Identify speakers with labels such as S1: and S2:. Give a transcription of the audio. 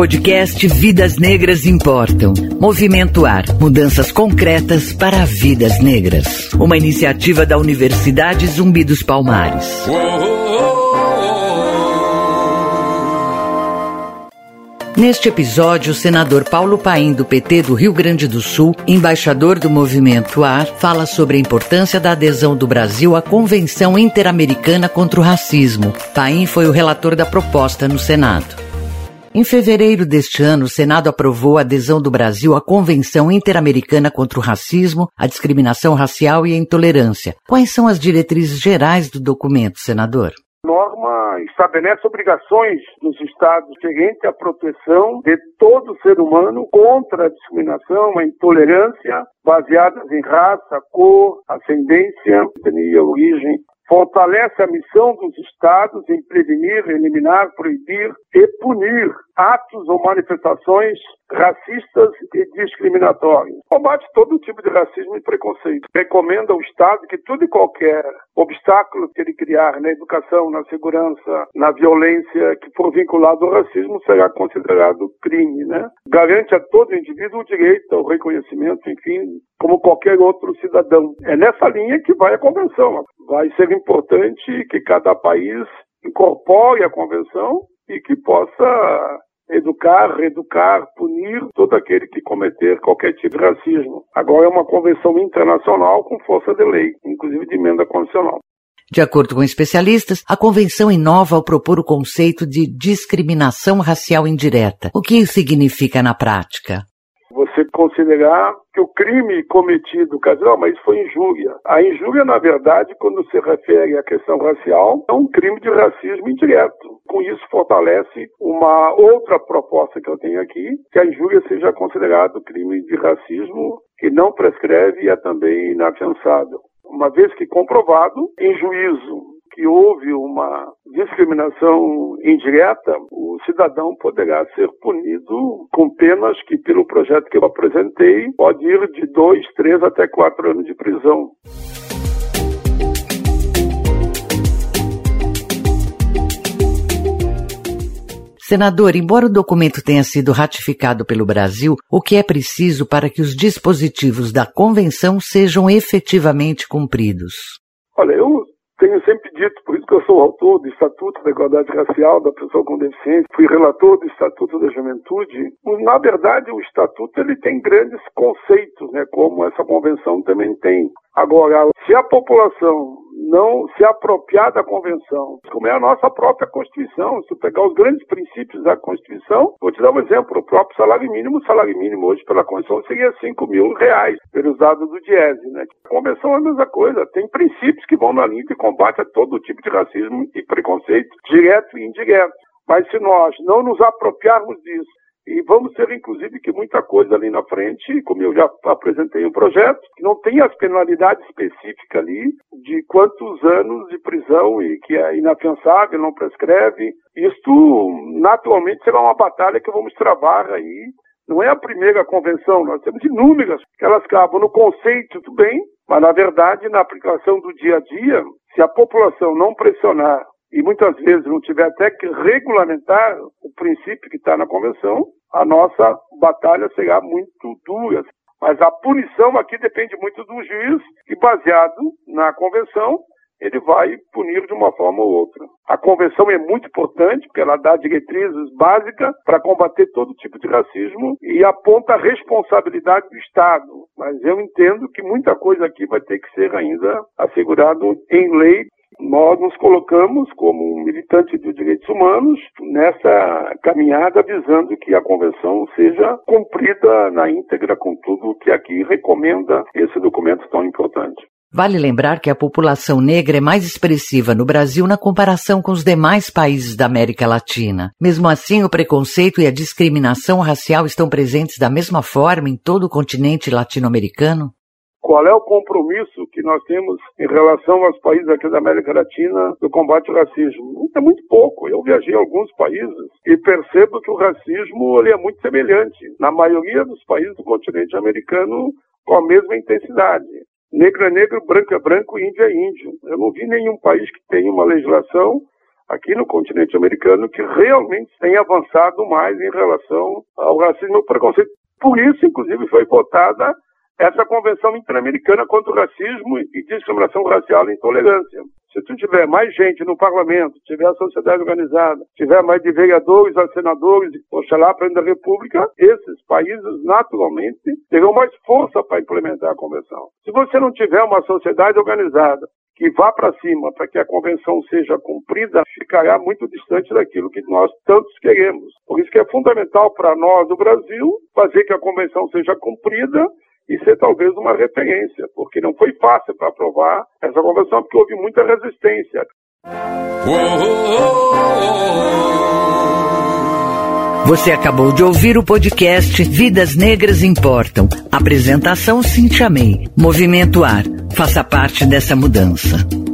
S1: Podcast Vidas Negras Importam. Movimento Ar. Mudanças concretas para vidas negras. Uma iniciativa da Universidade Zumbi dos Palmares. Neste episódio, o senador Paulo Paim, do PT do Rio Grande do Sul, embaixador do Movimento AR, fala sobre a importância da adesão do Brasil à Convenção Interamericana contra o Racismo. Paim foi o relator da proposta no Senado. Em fevereiro deste ano, o Senado aprovou a adesão do Brasil à Convenção Interamericana contra o Racismo, a Discriminação Racial e a Intolerância. Quais são as diretrizes gerais do documento, senador?
S2: Norma estabelece obrigações dos Estados referente à proteção de todo ser humano contra a discriminação, a intolerância baseadas em raça, cor, ascendência, etnia, origem fortalece a missão dos Estados em prevenir, eliminar, proibir e punir atos ou manifestações racistas e discriminatórias. Combate todo tipo de racismo e preconceito. Recomenda ao Estado que tudo e qualquer obstáculo que ele criar na educação, na segurança, na violência que for vinculado ao racismo será considerado crime, né? Garante a todo indivíduo o direito ao reconhecimento, enfim, como qualquer outro cidadão. É nessa linha que vai a convenção. Vai ser importante que cada país incorpore a convenção e que possa educar, reeducar, punir todo aquele que cometer qualquer tipo de racismo. Agora é uma convenção internacional com força de lei, inclusive de emenda condicional.
S1: De acordo com especialistas, a convenção inova ao propor o conceito de discriminação racial indireta. O que isso significa na prática?
S2: Você considerar que o crime cometido, dizer, mas isso foi injúria. A injúria, na verdade, quando se refere à questão racial, é um crime de racismo indireto. Com isso, fortalece uma outra proposta que eu tenho aqui, que a injúria seja considerado crime de racismo que não prescreve e é também inafiançável. Uma vez que comprovado, em juízo que houve uma discriminação indireta, o cidadão poderá ser punido com penas que, pelo projeto que eu apresentei, pode ir de dois, três até quatro anos de prisão.
S1: Senador, embora o documento tenha sido ratificado pelo Brasil, o que é preciso para que os dispositivos da convenção sejam efetivamente cumpridos?
S2: Olha, eu tenho sempre dito, por isso que eu sou autor do Estatuto da Igualdade Racial da Pessoa com Deficiência, fui relator do Estatuto da Juventude. Na verdade, o Estatuto ele tem grandes conceitos, né, como essa convenção também tem. Agora, se a população não se apropriar da convenção, como é a nossa própria Constituição, se pegar os grandes princípios da Constituição, vou te dar um exemplo, o próprio salário mínimo, o salário mínimo hoje pela Constituição seria 5 mil reais, pelos dados do Diese, né? A convenção é a mesma coisa, tem princípios que vão na linha de combate a todo tipo de racismo e preconceito, direto e indireto. Mas se nós não nos apropriarmos disso, e vamos ter, inclusive, que muita coisa ali na frente, como eu já apresentei um projeto, que não tem as penalidades específicas ali de quantos anos de prisão e que é inafiançável, não prescreve. Isto, naturalmente, será uma batalha que vamos travar aí. Não é a primeira convenção, nós temos inúmeras que elas acabam no conceito, tudo bem, mas na verdade, na aplicação do dia a dia, se a população não pressionar e muitas vezes não tiver até que regulamentar o princípio que está na convenção, a nossa batalha será muito dura. Mas a punição aqui depende muito do juiz e, baseado na convenção, ele vai punir de uma forma ou outra. A convenção é muito importante porque ela dá diretrizes básicas para combater todo tipo de racismo e aponta a responsabilidade do Estado. Mas eu entendo que muita coisa aqui vai ter que ser ainda assegurado em lei nós nos colocamos como militante de direitos humanos nessa caminhada visando que a convenção seja cumprida na íntegra com tudo que aqui recomenda esse documento tão importante.
S1: Vale lembrar que a população negra é mais expressiva no Brasil na comparação com os demais países da América Latina. Mesmo assim, o preconceito e a discriminação racial estão presentes da mesma forma em todo o continente latino-americano?
S2: Qual é o compromisso que nós temos em relação aos países aqui da América Latina do combate ao racismo? É muito pouco. Eu viajei em alguns países e percebo que o racismo ele é muito semelhante na maioria dos países do continente americano com a mesma intensidade. Negro é negro, branco é branco, índio é índio. Eu não vi nenhum país que tenha uma legislação aqui no continente americano que realmente tem avançado mais em relação ao racismo e ao preconceito. Por isso, inclusive, foi votada essa Convenção Interamericana contra o Racismo e Discriminação Racial e Intolerância. Se tu tiver mais gente no parlamento, tiver a sociedade organizada, tiver mais de vereadores a senadores, oxalá a República, esses países naturalmente terão mais força para implementar a convenção. Se você não tiver uma sociedade organizada que vá para cima para que a convenção seja cumprida, ficará muito distante daquilo que nós tantos queremos. Por isso que é fundamental para nós do Brasil fazer que a convenção seja cumprida e ser talvez uma referência, porque não foi fácil para aprovar essa convenção, porque houve muita resistência.
S1: Você acabou de ouvir o podcast Vidas Negras Importam. Apresentação Cintia May. Movimento Ar. Faça parte dessa mudança.